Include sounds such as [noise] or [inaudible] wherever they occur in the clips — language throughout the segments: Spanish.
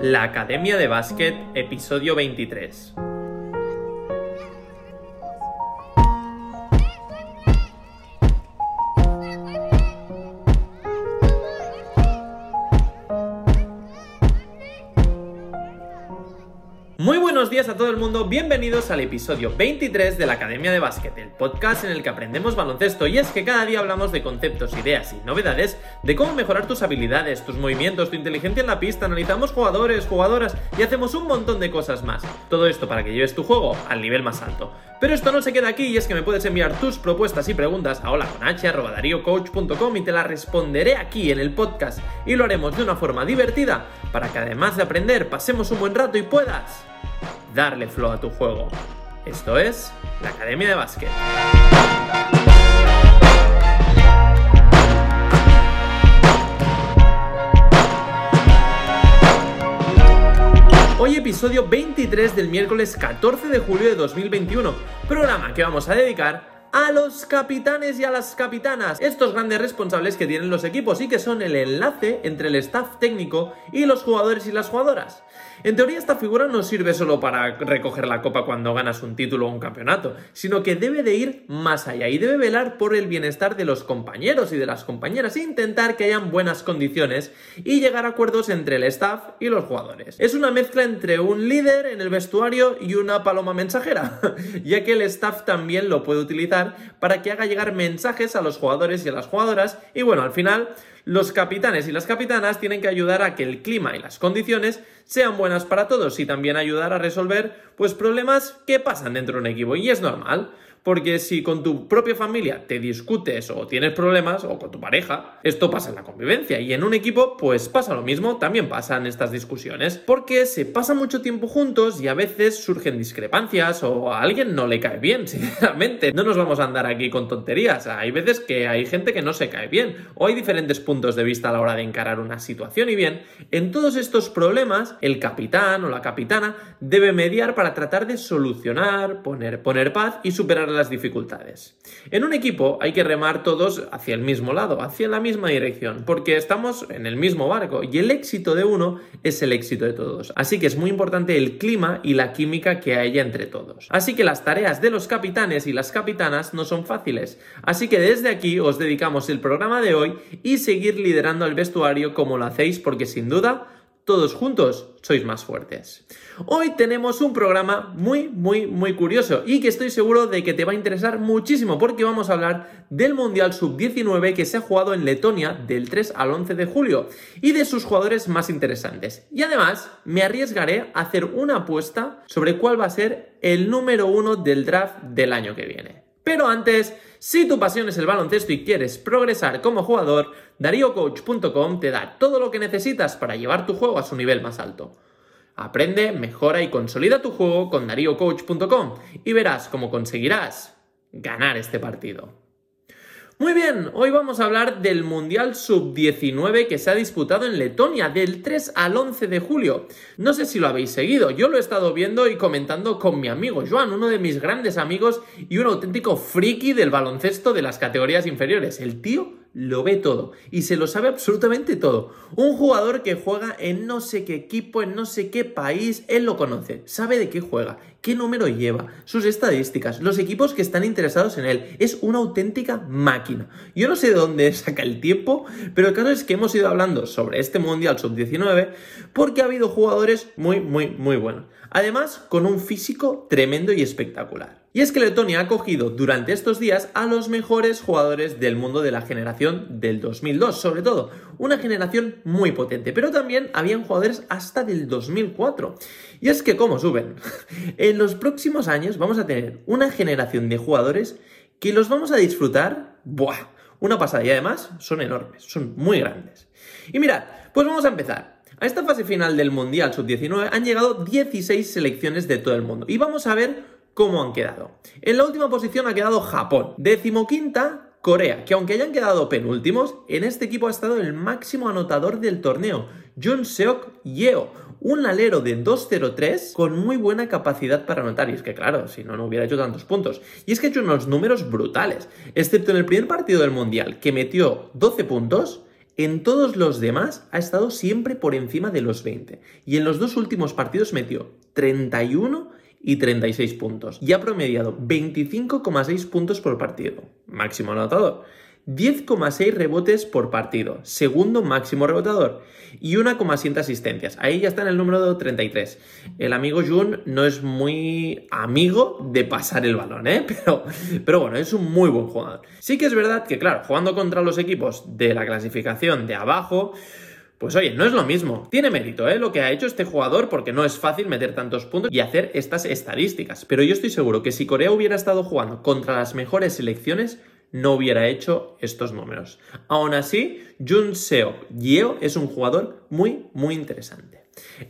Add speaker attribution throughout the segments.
Speaker 1: La Academia de Básquet, episodio 23. Todo el mundo, bienvenidos al episodio 23 de la Academia de Básquet, el podcast en el que aprendemos baloncesto y es que cada día hablamos de conceptos, ideas y novedades de cómo mejorar tus habilidades, tus movimientos, tu inteligencia en la pista, analizamos jugadores, jugadoras y hacemos un montón de cosas más. Todo esto para que lleves tu juego al nivel más alto. Pero esto no se queda aquí y es que me puedes enviar tus propuestas y preguntas a holaconh.com y te las responderé aquí en el podcast y lo haremos de una forma divertida para que además de aprender pasemos un buen rato y puedas darle flow a tu juego. Esto es la Academia de Básquet. Hoy episodio 23 del miércoles 14 de julio de 2021, programa que vamos a dedicar a los capitanes y a las capitanas, estos grandes responsables que tienen los equipos y que son el enlace entre el staff técnico y los jugadores y las jugadoras. En teoría esta figura no sirve solo para recoger la copa cuando ganas un título o un campeonato, sino que debe de ir más allá y debe velar por el bienestar de los compañeros y de las compañeras e intentar que hayan buenas condiciones y llegar a acuerdos entre el staff y los jugadores. Es una mezcla entre un líder en el vestuario y una paloma mensajera, [laughs] ya que el staff también lo puede utilizar para que haga llegar mensajes a los jugadores y a las jugadoras. Y bueno, al final los capitanes y las capitanas tienen que ayudar a que el clima y las condiciones sean buenas para todos y también ayudar a resolver pues problemas que pasan dentro de un equipo y es normal. Porque si con tu propia familia te discutes o tienes problemas, o con tu pareja, esto pasa en la convivencia. Y en un equipo, pues pasa lo mismo, también pasan estas discusiones. Porque se pasa mucho tiempo juntos y a veces surgen discrepancias o a alguien no le cae bien, [laughs] sinceramente. No nos vamos a andar aquí con tonterías. Hay veces que hay gente que no se cae bien o hay diferentes puntos de vista a la hora de encarar una situación. Y bien, en todos estos problemas, el capitán o la capitana debe mediar para tratar de solucionar, poner, poner paz y superar las dificultades. En un equipo hay que remar todos hacia el mismo lado, hacia la misma dirección, porque estamos en el mismo barco y el éxito de uno es el éxito de todos. Así que es muy importante el clima y la química que haya entre todos. Así que las tareas de los capitanes y las capitanas no son fáciles. Así que desde aquí os dedicamos el programa de hoy y liderando el vestuario como lo hacéis porque sin duda todos juntos sois más fuertes. Hoy tenemos un programa muy, muy, muy curioso y que estoy seguro de que te va a interesar muchísimo porque vamos a hablar del Mundial Sub-19 que se ha jugado en Letonia del 3 al 11 de julio y de sus jugadores más interesantes. Y además me arriesgaré a hacer una apuesta sobre cuál va a ser el número uno del draft del año que viene. Pero antes, si tu pasión es el baloncesto y quieres progresar como jugador, DarioCoach.com te da todo lo que necesitas para llevar tu juego a su nivel más alto. Aprende, mejora y consolida tu juego con DarioCoach.com y verás cómo conseguirás ganar este partido. Muy bien, hoy vamos a hablar del Mundial Sub-19 que se ha disputado en Letonia del 3 al 11 de julio. No sé si lo habéis seguido, yo lo he estado viendo y comentando con mi amigo Joan, uno de mis grandes amigos y un auténtico friki del baloncesto de las categorías inferiores. El tío lo ve todo y se lo sabe absolutamente todo. Un jugador que juega en no sé qué equipo, en no sé qué país, él lo conoce, sabe de qué juega, qué número lleva, sus estadísticas, los equipos que están interesados en él. Es una auténtica máquina. Yo no sé de dónde [laughs] saca el tiempo, pero el caso es que hemos ido hablando sobre este Mundial Sub-19 porque ha habido jugadores muy, muy, muy buenos. Además, con un físico tremendo y espectacular. Y es que Letonia ha cogido durante estos días a los mejores jugadores del mundo de la generación del 2002, sobre todo. Una generación muy potente, pero también habían jugadores hasta del 2004. Y es que, ¿cómo suben? [laughs] en los próximos años vamos a tener una generación de jugadores que los vamos a disfrutar. ¡Buah! Una pasada. Y además son enormes, son muy grandes. Y mirad, pues vamos a empezar. A esta fase final del Mundial Sub-19 han llegado 16 selecciones de todo el mundo. Y vamos a ver cómo han quedado. En la última posición ha quedado Japón. Decimoquinta, Corea, que aunque hayan quedado penúltimos, en este equipo ha estado el máximo anotador del torneo, Jun Seok Yeo, un alero de 2-0-3 con muy buena capacidad para anotar. Y es que, claro, si no, no hubiera hecho tantos puntos. Y es que ha hecho unos números brutales, excepto en el primer partido del Mundial, que metió 12 puntos. En todos los demás ha estado siempre por encima de los 20. Y en los dos últimos partidos metió 31 y 36 puntos. Y ha promediado 25,6 puntos por partido. Máximo anotador. 10,6 rebotes por partido, segundo máximo rebotador, y 1,7 asistencias. Ahí ya está en el número 33. El amigo Jun no es muy amigo de pasar el balón, ¿eh? [laughs] Pero, pero bueno, es un muy buen jugador. Sí que es verdad que, claro, jugando contra los equipos de la clasificación de abajo, pues oye, no es lo mismo. Tiene mérito, ¿eh? Lo que ha hecho este jugador porque no es fácil meter tantos puntos y hacer estas estadísticas. Pero yo estoy seguro que si Corea hubiera estado jugando contra las mejores selecciones, no hubiera hecho estos números. Aún así, Jun Seo Yeo es un jugador muy, muy interesante.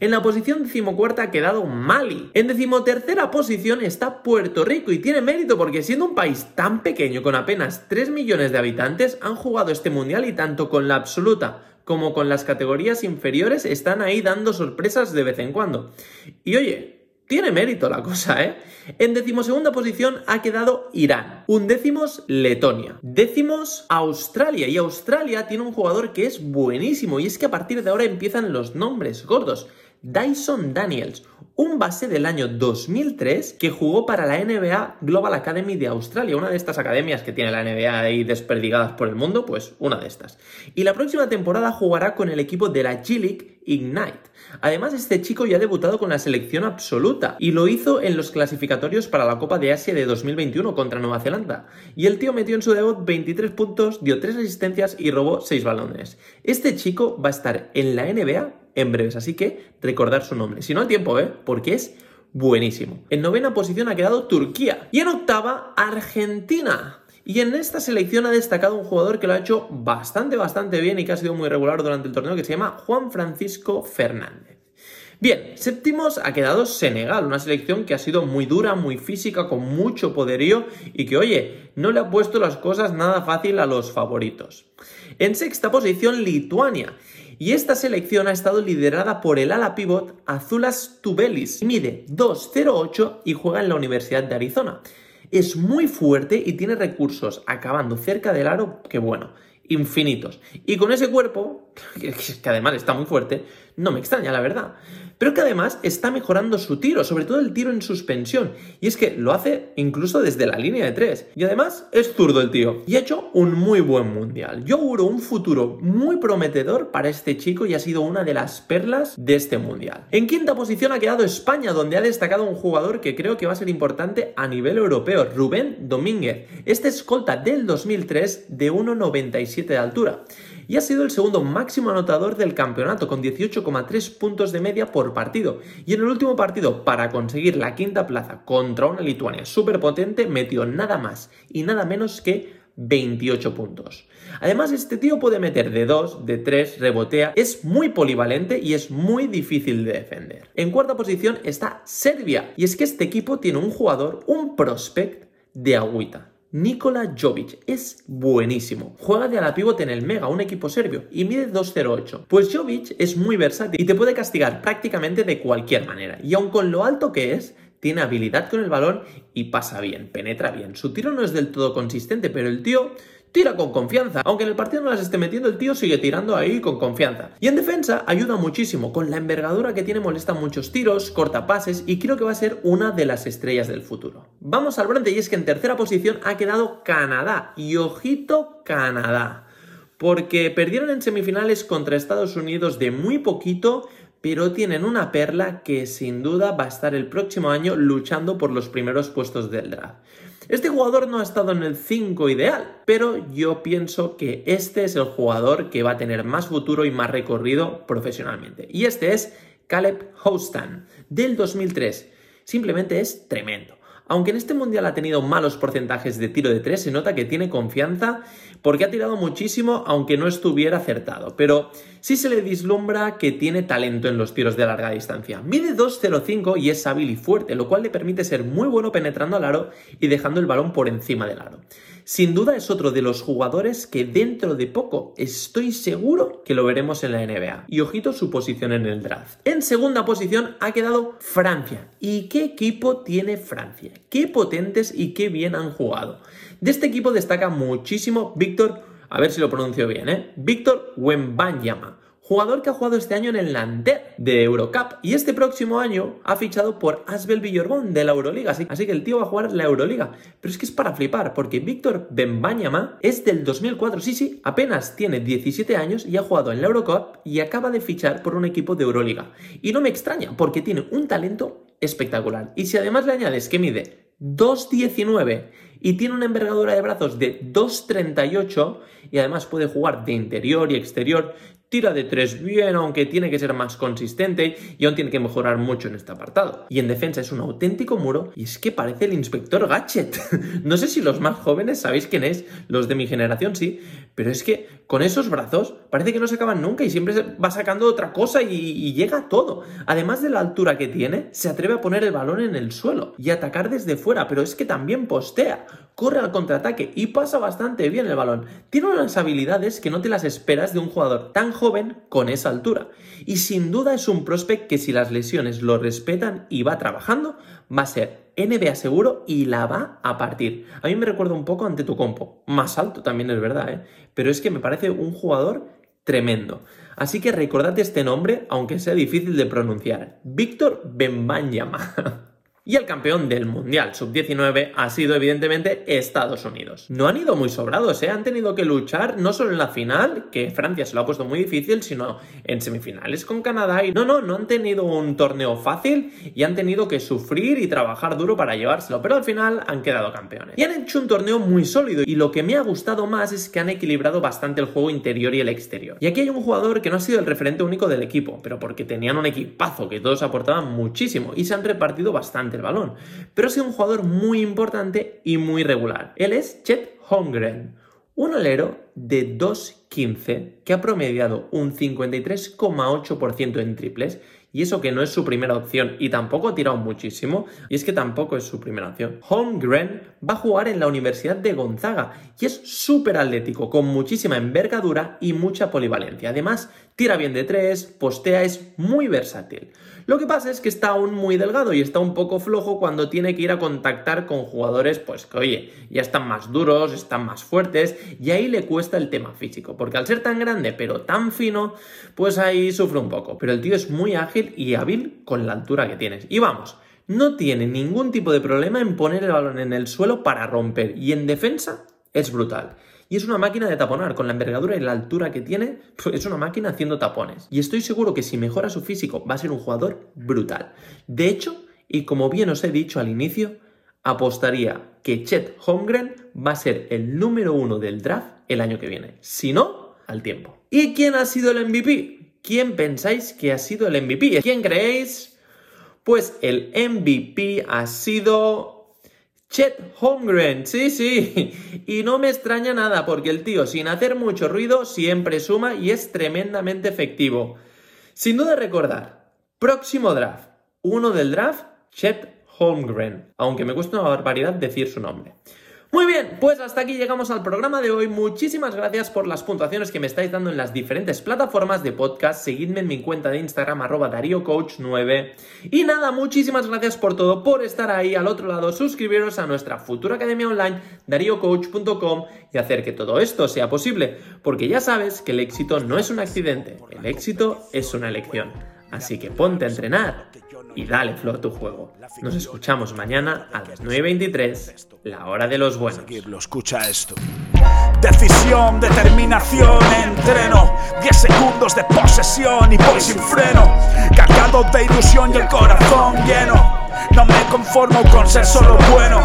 Speaker 1: En la posición decimocuarta ha quedado Mali. En decimotercera posición está Puerto Rico y tiene mérito porque siendo un país tan pequeño con apenas 3 millones de habitantes han jugado este mundial y tanto con la absoluta como con las categorías inferiores están ahí dando sorpresas de vez en cuando. Y oye, tiene mérito la cosa, ¿eh? En decimosegunda posición ha quedado Irán. Undécimos Letonia. Décimos Australia. Y Australia tiene un jugador que es buenísimo. Y es que a partir de ahora empiezan los nombres gordos. Dyson Daniels, un base del año 2003 que jugó para la NBA Global Academy de Australia, una de estas academias que tiene la NBA ahí desperdigadas por el mundo, pues una de estas. Y la próxima temporada jugará con el equipo de la G-League Ignite. Además, este chico ya ha debutado con la selección absoluta y lo hizo en los clasificatorios para la Copa de Asia de 2021 contra Nueva Zelanda. Y el tío metió en su debut 23 puntos, dio 3 asistencias y robó 6 balones. Este chico va a estar en la NBA en breves, así que recordar su nombre. Si no al tiempo, ¿eh? Porque es buenísimo. En novena posición ha quedado Turquía y en octava Argentina. Y en esta selección ha destacado un jugador que lo ha hecho bastante, bastante bien y que ha sido muy regular durante el torneo, que se llama Juan Francisco Fernández. Bien, séptimos ha quedado Senegal, una selección que ha sido muy dura, muy física, con mucho poderío y que, oye, no le ha puesto las cosas nada fácil a los favoritos. En sexta posición, Lituania. Y esta selección ha estado liderada por el ala pivot Azulas Tubelis. Mide 2'08 y juega en la Universidad de Arizona. Es muy fuerte y tiene recursos acabando cerca del aro que bueno, infinitos. Y con ese cuerpo, [laughs] que, además está muy fuerte, no me extraña la verdad pero que además está mejorando su tiro, sobre todo el tiro en suspensión. Y es que lo hace incluso desde la línea de tres. Y además es zurdo el tío. Y ha hecho un muy buen mundial. Yo auguro un futuro muy prometedor para este chico y ha sido una de las perlas de este mundial. En quinta posición ha quedado España, donde ha destacado un jugador que creo que va a ser importante a nivel europeo, Rubén Domínguez. Este escolta del 2003 de 1,97 de altura y ha sido el segundo máximo anotador del campeonato con 18,3 puntos de media por partido. Y en el último partido, para conseguir la quinta plaza contra una Lituania súper potente, metió nada más y nada menos que 28 puntos. Además, este tío puede meter de 2, de 3, rebotea, es muy polivalente y es muy difícil de defender. En cuarta posición está Serbia, y es que este equipo tiene un jugador, un prospect de agüita. Nikola Jovic es buenísimo. Juega de ala pivote en el Mega, un equipo serbio, y mide 2.08. Pues Jovic es muy versátil y te puede castigar prácticamente de cualquier manera. Y aun con lo alto que es, tiene habilidad con el balón y pasa bien, penetra bien. Su tiro no es del todo consistente, pero el tío tira con confianza. Aunque en el partido no las esté metiendo, el tío sigue tirando ahí con confianza. Y en defensa ayuda muchísimo. Con la envergadura que tiene molesta muchos tiros, corta pases y creo que va a ser una de las estrellas del futuro. Vamos al bronce y es que en tercera posición ha quedado Canadá. Y ojito Canadá. Porque perdieron en semifinales contra Estados Unidos de muy poquito, pero tienen una perla que sin duda va a estar el próximo año luchando por los primeros puestos del draft. Este jugador no ha estado en el 5 ideal, pero yo pienso que este es el jugador que va a tener más futuro y más recorrido profesionalmente. Y este es Caleb Houston, del 2003. Simplemente es tremendo. Aunque en este mundial ha tenido malos porcentajes de tiro de 3, se nota que tiene confianza porque ha tirado muchísimo aunque no estuviera acertado. Pero sí se le vislumbra que tiene talento en los tiros de larga distancia. Mide 2.05 y es hábil y fuerte, lo cual le permite ser muy bueno penetrando al aro y dejando el balón por encima del aro. Sin duda es otro de los jugadores que dentro de poco estoy seguro que lo veremos en la NBA. Y ojito su posición en el draft. En segunda posición ha quedado Francia. ¿Y qué equipo tiene Francia? Qué potentes y qué bien han jugado. De este equipo destaca muchísimo Víctor a ver si lo pronuncio bien, ¿eh? Víctor Wembanyama jugador que ha jugado este año en el Nanterre de Eurocup y este próximo año ha fichado por Asbel Villorbón de la Euroliga, así, así, que el tío va a jugar la Euroliga. Pero es que es para flipar, porque Víctor Bembanyama es del 2004, sí, sí, apenas tiene 17 años y ha jugado en la Eurocup y acaba de fichar por un equipo de Euroliga. Y no me extraña, porque tiene un talento espectacular. Y si además le añades que mide 2.19 y tiene una envergadura de brazos de 2.38 y además puede jugar de interior y exterior, tira de tres bien, aunque tiene que ser más consistente y aún tiene que mejorar mucho en este apartado. Y en defensa es un auténtico muro y es que parece el inspector Gadget. [laughs] no sé si los más jóvenes sabéis quién es, los de mi generación sí, pero es que con esos brazos parece que no se acaban nunca y siempre va sacando otra cosa y, y llega a todo. Además de la altura que tiene, se atreve a poner el balón en el suelo y atacar desde fuera, pero es que también postea corre al contraataque y pasa bastante bien el balón. Tiene unas habilidades que no te las esperas de un jugador tan joven con esa altura. Y sin duda es un prospect que si las lesiones lo respetan y va trabajando, va a ser NBA seguro y la va a partir. A mí me recuerda un poco ante tu compo. Más alto también es verdad, ¿eh? Pero es que me parece un jugador tremendo. Así que recordad este nombre, aunque sea difícil de pronunciar. Víctor Bembanyama. [laughs] Y el campeón del Mundial Sub-19 ha sido evidentemente Estados Unidos. No han ido muy sobrados, ¿eh? han tenido que luchar no solo en la final, que Francia se lo ha puesto muy difícil, sino en semifinales con Canadá. Y no, no, no han tenido un torneo fácil y han tenido que sufrir y trabajar duro para llevárselo, pero al final han quedado campeones. Y han hecho un torneo muy sólido y lo que me ha gustado más es que han equilibrado bastante el juego interior y el exterior. Y aquí hay un jugador que no ha sido el referente único del equipo, pero porque tenían un equipazo que todos aportaban muchísimo y se han repartido bastante balón, pero sido un jugador muy importante y muy regular. Él es Chet Holmgren, un alero de 2.15 que ha promediado un 53,8% en triples y eso que no es su primera opción y tampoco ha tirado muchísimo, y es que tampoco es su primera opción. Holmgren va a jugar en la Universidad de Gonzaga y es súper atlético, con muchísima envergadura y mucha polivalencia. Además, tira bien de tres, postea, es muy versátil. Lo que pasa es que está aún muy delgado y está un poco flojo cuando tiene que ir a contactar con jugadores, pues que oye, ya están más duros, están más fuertes, y ahí le cuesta el tema físico, porque al ser tan grande pero tan fino, pues ahí sufre un poco. Pero el tío es muy ágil y hábil con la altura que tienes. Y vamos, no tiene ningún tipo de problema en poner el balón en el suelo para romper, y en defensa es brutal. Y es una máquina de taponar, con la envergadura y la altura que tiene, pues es una máquina haciendo tapones. Y estoy seguro que si mejora su físico va a ser un jugador brutal. De hecho, y como bien os he dicho al inicio, apostaría que Chet Holmgren va a ser el número uno del draft el año que viene. Si no, al tiempo. ¿Y quién ha sido el MVP? ¿Quién pensáis que ha sido el MVP? ¿Quién creéis? Pues el MVP ha sido Chet Holmgren, sí, sí. Y no me extraña nada porque el tío, sin hacer mucho ruido, siempre suma y es tremendamente efectivo. Sin duda recordar, próximo draft, uno del draft, Chet Holmgren, aunque me cuesta una barbaridad decir su nombre. Muy bien, pues hasta aquí llegamos al programa de hoy. Muchísimas gracias por las puntuaciones que me estáis dando en las diferentes plataformas de podcast. Seguidme en mi cuenta de Instagram, arroba DarioCoach9. Y nada, muchísimas gracias por todo, por estar ahí al otro lado. Suscribiros a nuestra futura academia online, dariocoach.com, y hacer que todo esto sea posible. Porque ya sabes que el éxito no es un accidente, el éxito es una elección. Así que ponte a entrenar y dale flor tu juego. Nos escuchamos mañana a las 9.23, la hora de los buenos.
Speaker 2: Lo escucha esto. Decisión, determinación, entreno. 10 segundos de posesión y voy sin freno. Cargado de ilusión y el corazón lleno. No me conformo con ser solo bueno.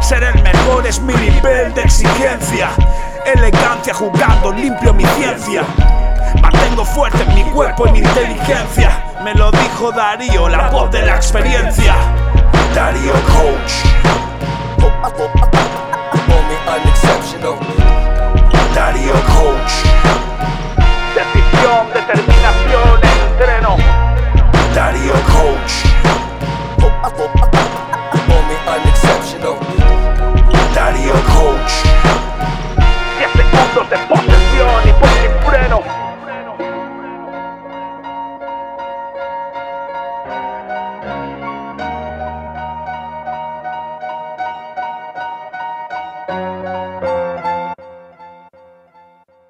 Speaker 2: Ser el mejor es mi nivel de exigencia. Elegancia jugando, limpio mi ciencia. Mantengo fuerte mi cuerpo y mi inteligencia. Me lo dijo Darío, la voz de la experiencia. Darío Coach. Darío Coach.
Speaker 3: Decisión, determinación, entreno.
Speaker 2: Darío Coach. Darío Coach.
Speaker 3: 10 segundos de